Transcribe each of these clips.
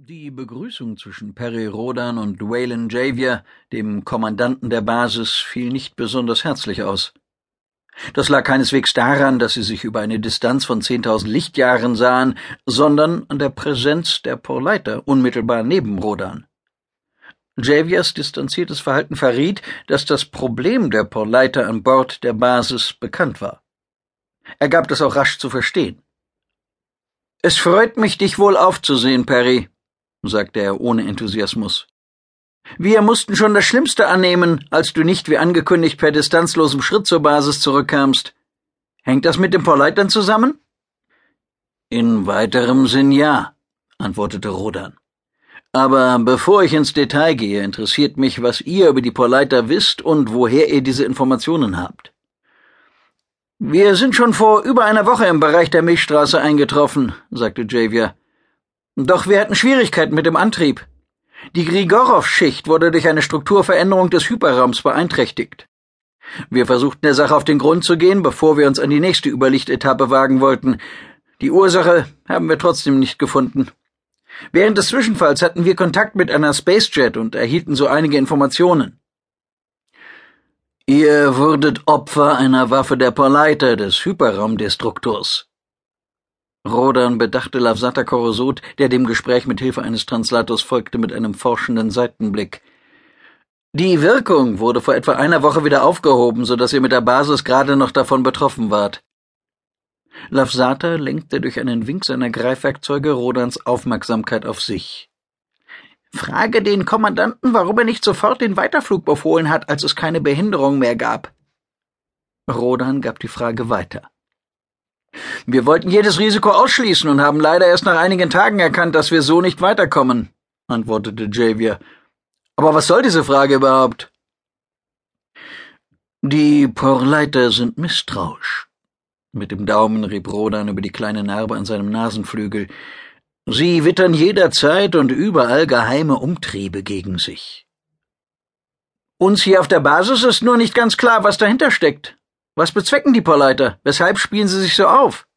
Die Begrüßung zwischen Perry Rodan und Waylon Javier, dem Kommandanten der Basis, fiel nicht besonders herzlich aus. Das lag keineswegs daran, dass sie sich über eine Distanz von zehntausend Lichtjahren sahen, sondern an der Präsenz der Porleiter unmittelbar neben Rodan. Javiers distanziertes Verhalten verriet, dass das Problem der Porleiter an Bord der Basis bekannt war. Er gab das auch rasch zu verstehen. Es freut mich, dich wohl aufzusehen, Perry, sagte er ohne Enthusiasmus. Wir mussten schon das Schlimmste annehmen, als du nicht wie angekündigt per distanzlosem Schritt zur Basis zurückkamst. Hängt das mit den Porleitern zusammen? In weiterem Sinn ja, antwortete Rodan. Aber bevor ich ins Detail gehe, interessiert mich, was ihr über die Porleiter wisst und woher ihr diese Informationen habt. Wir sind schon vor über einer Woche im Bereich der Milchstraße eingetroffen, sagte Javier. Doch wir hatten Schwierigkeiten mit dem Antrieb. Die Grigorow-Schicht wurde durch eine Strukturveränderung des Hyperraums beeinträchtigt. Wir versuchten der Sache auf den Grund zu gehen, bevor wir uns an die nächste Überlichtetappe wagen wollten. Die Ursache haben wir trotzdem nicht gefunden. Während des Zwischenfalls hatten wir Kontakt mit einer Spacejet und erhielten so einige Informationen. Ihr wurdet Opfer einer Waffe der Porleiter des Hyperraumdestruktors, Rodan bedachte Lavsata Korosot, der dem Gespräch mit Hilfe eines Translators folgte, mit einem forschenden Seitenblick. Die Wirkung wurde vor etwa einer Woche wieder aufgehoben, so dass ihr mit der Basis gerade noch davon betroffen wart. Lavsata lenkte durch einen Wink seiner Greifwerkzeuge Rodans Aufmerksamkeit auf sich. Frage den Kommandanten, warum er nicht sofort den Weiterflug befohlen hat, als es keine Behinderung mehr gab. Rodan gab die Frage weiter. Wir wollten jedes Risiko ausschließen und haben leider erst nach einigen Tagen erkannt, dass wir so nicht weiterkommen, antwortete Javier. Aber was soll diese Frage überhaupt? Die Porleiter sind misstrauisch. Mit dem Daumen rieb Rodan über die kleine Narbe an seinem Nasenflügel. Sie wittern jederzeit und überall geheime Umtriebe gegen sich. Uns hier auf der Basis ist nur nicht ganz klar, was dahinter steckt, was bezwecken die Porleiter? Weshalb spielen sie sich so auf?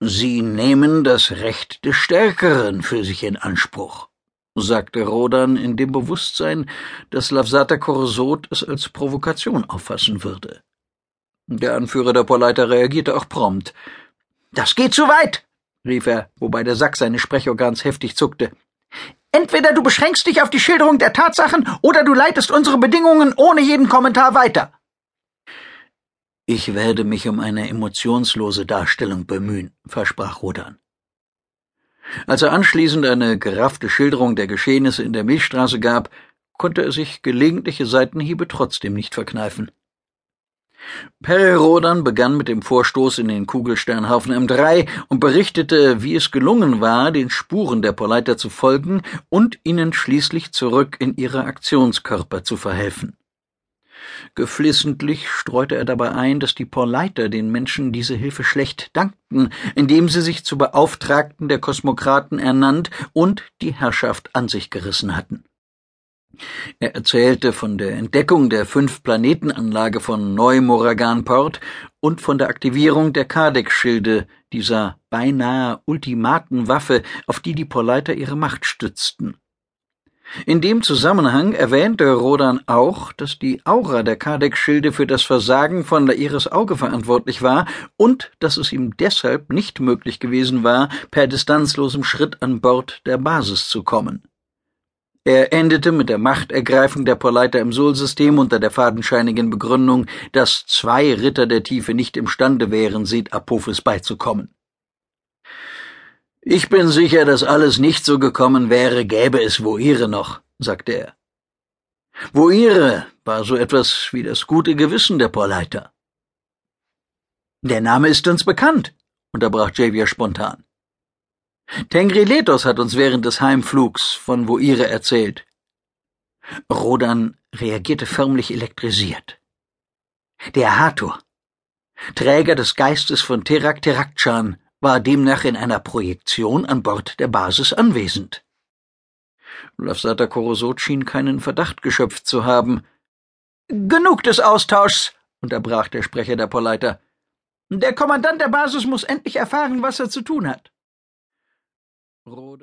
Sie nehmen das Recht des Stärkeren für sich in Anspruch, sagte Rodan in dem Bewusstsein, dass Lavsata Korsot es als Provokation auffassen würde. Der Anführer der Porleiter reagierte auch prompt. Das geht zu weit, rief er, wobei der Sack seines Sprechorgans heftig zuckte. Entweder du beschränkst dich auf die Schilderung der Tatsachen oder du leitest unsere Bedingungen ohne jeden Kommentar weiter. Ich werde mich um eine emotionslose Darstellung bemühen, versprach Rodan. Als er anschließend eine geraffte Schilderung der Geschehnisse in der Milchstraße gab, konnte er sich gelegentliche Seitenhiebe trotzdem nicht verkneifen. Perry Rodan begann mit dem Vorstoß in den Kugelsternhaufen M3 und berichtete, wie es gelungen war, den Spuren der Poleiter zu folgen und ihnen schließlich zurück in ihre Aktionskörper zu verhelfen. Geflissentlich streute er dabei ein, dass die Porleiter den Menschen diese Hilfe schlecht dankten, indem sie sich zu Beauftragten der Kosmokraten ernannt und die Herrschaft an sich gerissen hatten. Er erzählte von der Entdeckung der Fünf-Planetenanlage von Neu-Moragan-Port und von der Aktivierung der Kardec-Schilde, dieser beinahe ultimaten Waffe, auf die die Porleiter ihre Macht stützten. In dem Zusammenhang erwähnte Rodan auch, dass die Aura der Kardec-Schilde für das Versagen von Lairis Auge verantwortlich war und dass es ihm deshalb nicht möglich gewesen war, per distanzlosem Schritt an Bord der Basis zu kommen. Er endete mit der Machtergreifung der Porleiter im Sol-System unter der fadenscheinigen Begründung, dass zwei Ritter der Tiefe nicht imstande wären, Sid Apophis beizukommen. Ich bin sicher, dass alles nicht so gekommen wäre, gäbe es Woire noch, sagte er. Woire war so etwas wie das gute Gewissen der Porleiter. Der Name ist uns bekannt, unterbrach Javier spontan. Tengriletos hat uns während des Heimflugs von Woire erzählt. Rodan reagierte förmlich elektrisiert. Der Hathor, Träger des Geistes von Terak Terakchan, war demnach in einer Projektion an Bord der Basis anwesend. Lafsata Korosot schien keinen Verdacht geschöpft zu haben. Genug des Austauschs, unterbrach der Sprecher der Polleiter. Der Kommandant der Basis muss endlich erfahren, was er zu tun hat. Rode